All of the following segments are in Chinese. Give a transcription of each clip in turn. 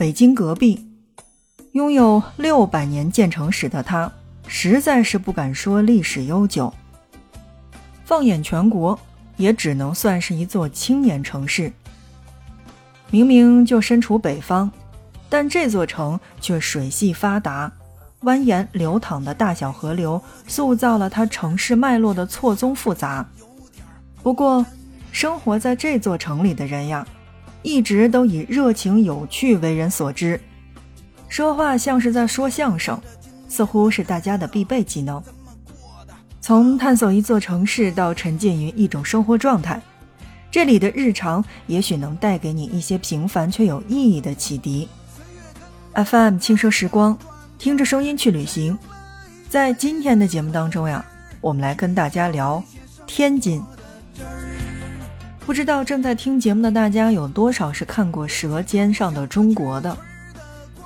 北京隔壁，拥有六百年建城史的它，实在是不敢说历史悠久。放眼全国，也只能算是一座青年城市。明明就身处北方，但这座城却水系发达，蜿蜒流淌的大小河流，塑造了它城市脉络的错综复杂。不过，生活在这座城里的人呀。一直都以热情有趣为人所知，说话像是在说相声，似乎是大家的必备技能。从探索一座城市到沉浸于一种生活状态，这里的日常也许能带给你一些平凡却有意义的启迪。FM 轻奢时光，听着声音去旅行。在今天的节目当中呀，我们来跟大家聊天津。不知道正在听节目的大家有多少是看过《舌尖上的中国》的？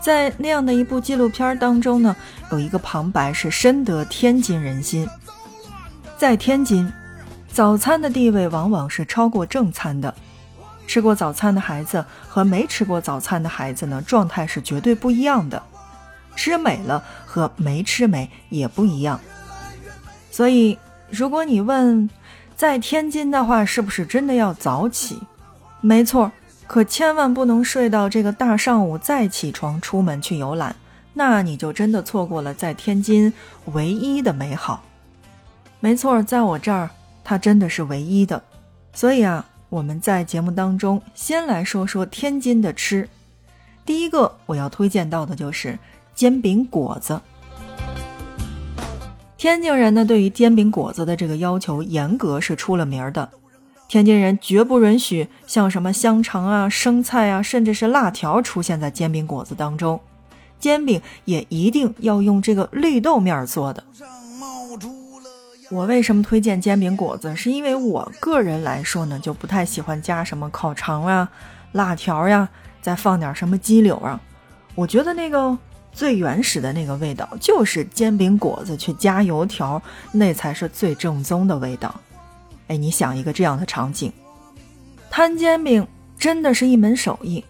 在那样的一部纪录片当中呢，有一个旁白是深得天津人心。在天津，早餐的地位往往是超过正餐的。吃过早餐的孩子和没吃过早餐的孩子呢，状态是绝对不一样的。吃美了和没吃美也不一样。所以，如果你问，在天津的话，是不是真的要早起？没错，可千万不能睡到这个大上午再起床出门去游览，那你就真的错过了在天津唯一的美好。没错，在我这儿，它真的是唯一的。所以啊，我们在节目当中先来说说天津的吃。第一个我要推荐到的就是煎饼果子。天津人呢，对于煎饼果子的这个要求严格是出了名的。天津人绝不允许像什么香肠啊、生菜啊，甚至是辣条出现在煎饼果子当中。煎饼也一定要用这个绿豆面做的。我为什么推荐煎饼果子？是因为我个人来说呢，就不太喜欢加什么烤肠啊、辣条呀，再放点什么鸡柳啊。我觉得那个。最原始的那个味道，就是煎饼果子去加油条，那才是最正宗的味道。哎，你想一个这样的场景，摊煎饼真的是一门手艺。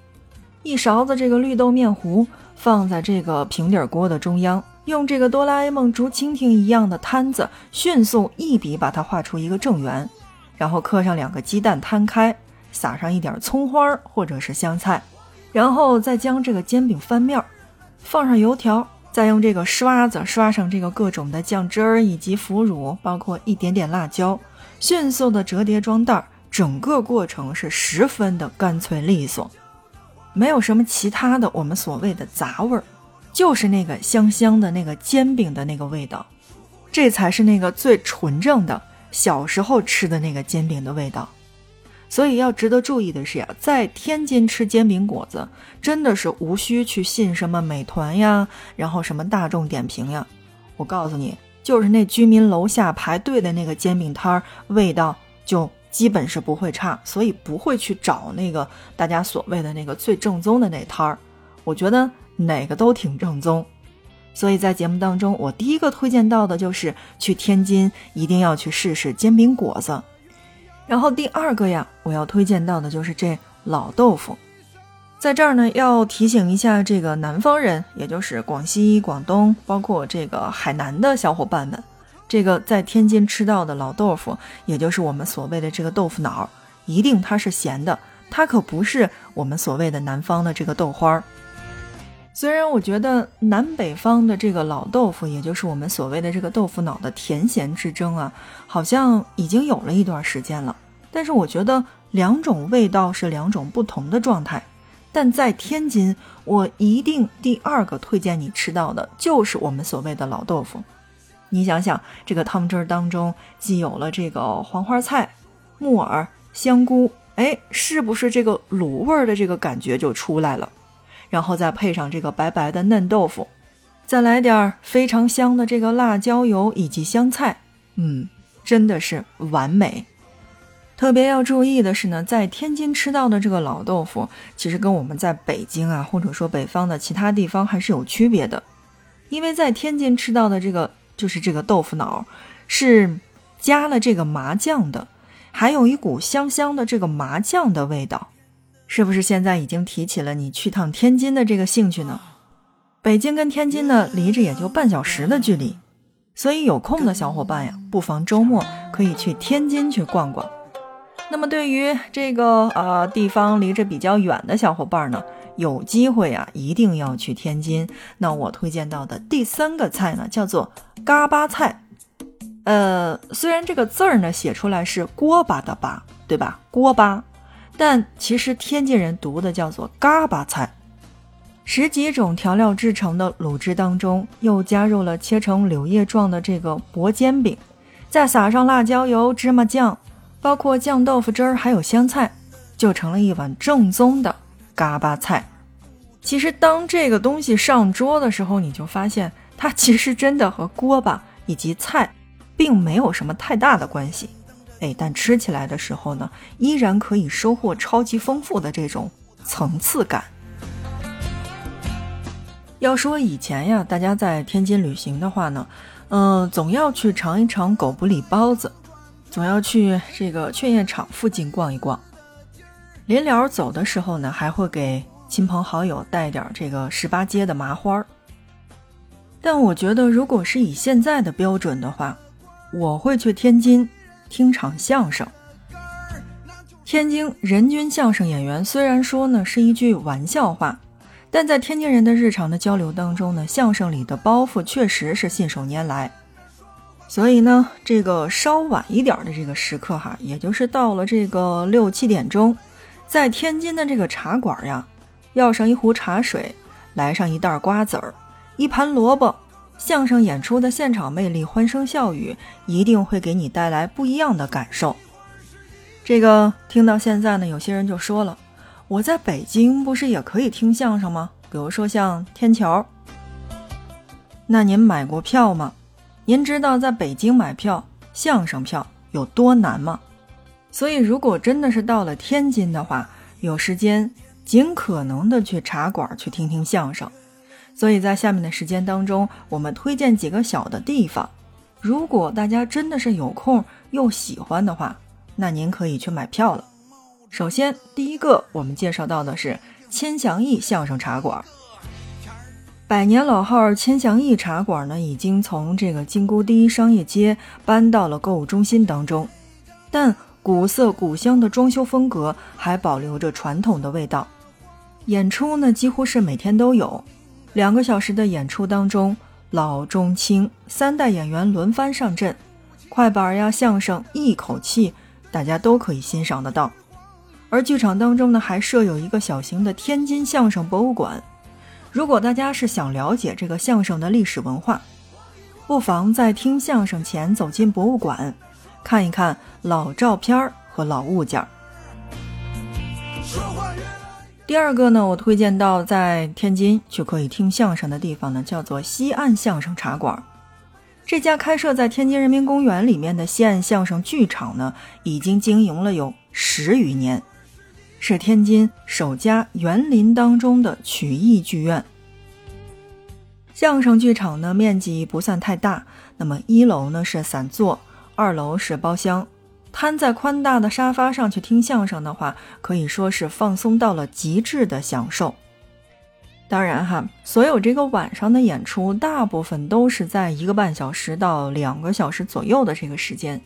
一勺子这个绿豆面糊放在这个平底锅的中央，用这个哆啦 A 梦竹蜻蜓一样的摊子，迅速一笔把它画出一个正圆，然后刻上两个鸡蛋摊开，撒上一点葱花或者是香菜，然后再将这个煎饼翻面儿。放上油条，再用这个刷子刷上这个各种的酱汁儿以及腐乳，包括一点点辣椒，迅速的折叠装袋儿，整个过程是十分的干脆利索，没有什么其他的我们所谓的杂味儿，就是那个香香的那个煎饼的那个味道，这才是那个最纯正的小时候吃的那个煎饼的味道。所以要值得注意的是呀，在天津吃煎饼果子，真的是无需去信什么美团呀，然后什么大众点评呀。我告诉你，就是那居民楼下排队的那个煎饼摊儿，味道就基本是不会差，所以不会去找那个大家所谓的那个最正宗的那摊儿。我觉得哪个都挺正宗，所以在节目当中，我第一个推荐到的就是去天津一定要去试试煎饼果子。然后第二个呀，我要推荐到的就是这老豆腐，在这儿呢要提醒一下这个南方人，也就是广西、广东，包括这个海南的小伙伴们，这个在天津吃到的老豆腐，也就是我们所谓的这个豆腐脑，一定它是咸的，它可不是我们所谓的南方的这个豆花儿。虽然我觉得南北方的这个老豆腐，也就是我们所谓的这个豆腐脑的甜咸之争啊，好像已经有了一段时间了。但是我觉得两种味道是两种不同的状态。但在天津，我一定第二个推荐你吃到的就是我们所谓的老豆腐。你想想，这个汤汁儿当中既有了这个黄花菜、木耳、香菇，哎，是不是这个卤味儿的这个感觉就出来了？然后再配上这个白白的嫩豆腐，再来点非常香的这个辣椒油以及香菜，嗯，真的是完美。特别要注意的是呢，在天津吃到的这个老豆腐，其实跟我们在北京啊，或者说北方的其他地方还是有区别的。因为在天津吃到的这个就是这个豆腐脑，是加了这个麻酱的，还有一股香香的这个麻酱的味道。是不是现在已经提起了你去趟天津的这个兴趣呢？北京跟天津呢，离着也就半小时的距离，所以有空的小伙伴呀，不妨周末可以去天津去逛逛。那么对于这个呃地方离着比较远的小伙伴呢，有机会啊，一定要去天津。那我推荐到的第三个菜呢，叫做嘎巴菜。呃，虽然这个字儿呢写出来是锅巴的巴，对吧？锅巴，但其实天津人读的叫做嘎巴菜。十几种调料制成的卤汁当中，又加入了切成柳叶状的这个薄煎饼，再撒上辣椒油、芝麻酱，包括酱豆腐汁儿，还有香菜，就成了一碗正宗的嘎巴菜。其实，当这个东西上桌的时候，你就发现它其实真的和锅巴以及菜并没有什么太大的关系。哎，但吃起来的时候呢，依然可以收获超级丰富的这种层次感。要说以前呀，大家在天津旅行的话呢，嗯，总要去尝一尝狗不理包子，总要去这个劝业场附近逛一逛。临了走的时候呢，还会给亲朋好友带点这个十八街的麻花。但我觉得，如果是以现在的标准的话，我会去天津听场相声。天津人均相声演员虽然说呢是一句玩笑话。但在天津人的日常的交流当中呢，相声里的包袱确实是信手拈来。所以呢，这个稍晚一点的这个时刻哈，也就是到了这个六七点钟，在天津的这个茶馆呀，要上一壶茶水，来上一袋瓜子儿，一盘萝卜，相声演出的现场魅力，欢声笑语，一定会给你带来不一样的感受。这个听到现在呢，有些人就说了。我在北京不是也可以听相声吗？比如说像天桥。那您买过票吗？您知道在北京买票相声票有多难吗？所以如果真的是到了天津的话，有时间尽可能的去茶馆去听听相声。所以在下面的时间当中，我们推荐几个小的地方。如果大家真的是有空又喜欢的话，那您可以去买票了。首先，第一个我们介绍到的是千祥义相声茶馆。百年老号千祥义茶馆呢，已经从这个金沟第一商业街搬到了购物中心当中，但古色古香的装修风格还保留着传统的味道。演出呢，几乎是每天都有，两个小时的演出当中，老中青三代演员轮番上阵，快板呀、相声，一口气大家都可以欣赏得到。而剧场当中呢，还设有一个小型的天津相声博物馆。如果大家是想了解这个相声的历史文化，不妨在听相声前走进博物馆，看一看老照片和老物件。第二个呢，我推荐到在天津就可以听相声的地方呢，叫做西岸相声茶馆。这家开设在天津人民公园里面的西岸相声剧场呢，已经经营了有十余年。是天津首家园林当中的曲艺剧院。相声剧场呢，面积不算太大。那么一楼呢是散座，二楼是包厢。瘫在宽大的沙发上去听相声的话，可以说是放松到了极致的享受。当然哈，所有这个晚上的演出，大部分都是在一个半小时到两个小时左右的这个时间。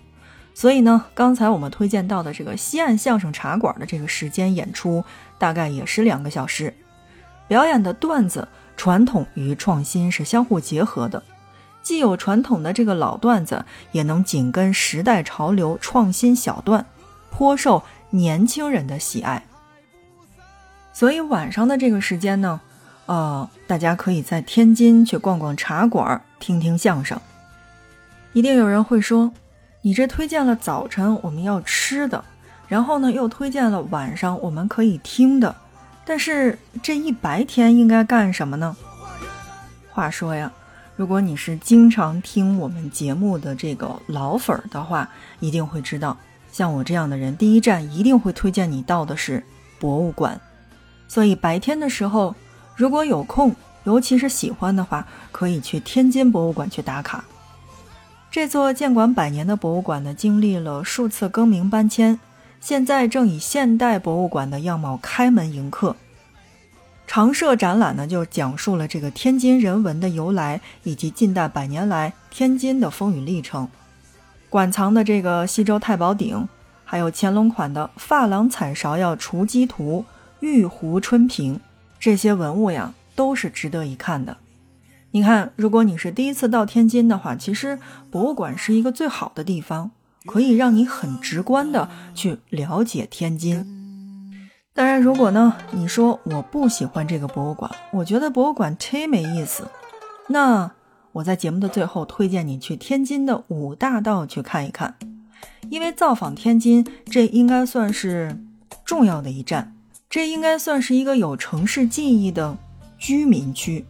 所以呢，刚才我们推荐到的这个西岸相声茶馆的这个时间演出，大概也是两个小时。表演的段子，传统与创新是相互结合的，既有传统的这个老段子，也能紧跟时代潮流创新小段，颇受年轻人的喜爱。所以晚上的这个时间呢，呃，大家可以在天津去逛逛茶馆，听听相声。一定有人会说。你这推荐了早晨我们要吃的，然后呢又推荐了晚上我们可以听的，但是这一白天应该干什么呢？话说呀，如果你是经常听我们节目的这个老粉儿的话，一定会知道，像我这样的人，第一站一定会推荐你到的是博物馆。所以白天的时候，如果有空，尤其是喜欢的话，可以去天津博物馆去打卡。这座建馆百年的博物馆呢，经历了数次更名搬迁，现在正以现代博物馆的样貌开门迎客。常设展览呢，就讲述了这个天津人文的由来，以及近代百年来天津的风雨历程。馆藏的这个西周太保鼎，还有乾隆款的珐琅彩芍药雏鸡图、玉壶春瓶，这些文物呀，都是值得一看的。你看，如果你是第一次到天津的话，其实博物馆是一个最好的地方，可以让你很直观的去了解天津。当然，如果呢，你说我不喜欢这个博物馆，我觉得博物馆忒没意思，那我在节目的最后推荐你去天津的五大道去看一看，因为造访天津，这应该算是重要的一站，这应该算是一个有城市记忆的居民区。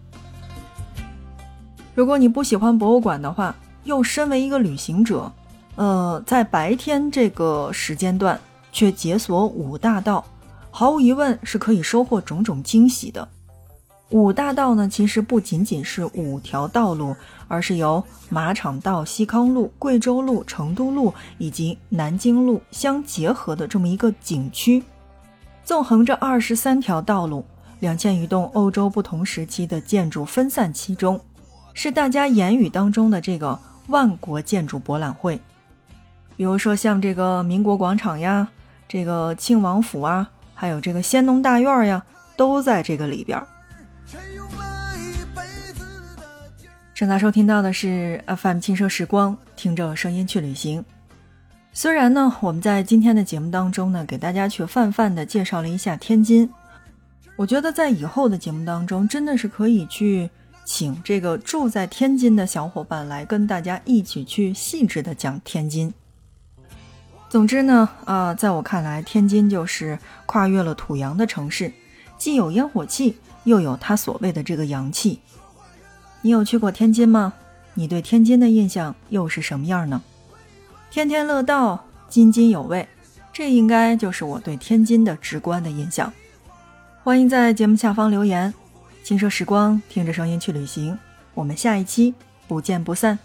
如果你不喜欢博物馆的话，又身为一个旅行者，呃，在白天这个时间段却解锁五大道。毫无疑问是可以收获种种惊喜的。五大道呢，其实不仅仅是五条道路，而是由马场道、西康路、贵州路、成都路以及南京路相结合的这么一个景区。纵横着二十三条道路，两千余栋欧洲不同时期的建筑分散其中，是大家言语当中的这个万国建筑博览会。比如说像这个民国广场呀，这个庆王府啊。还有这个仙农大院呀，都在这个里边。正在收听到的是 FM 轻奢时光，听着声音去旅行。虽然呢，我们在今天的节目当中呢，给大家去泛泛的介绍了一下天津。我觉得在以后的节目当中，真的是可以去请这个住在天津的小伙伴来跟大家一起去细致的讲天津。总之呢，啊，在我看来，天津就是跨越了土洋的城市，既有烟火气，又有它所谓的这个洋气。你有去过天津吗？你对天津的印象又是什么样呢？天天乐道，津津有味，这应该就是我对天津的直观的印象。欢迎在节目下方留言，轻奢时光，听着声音去旅行，我们下一期不见不散。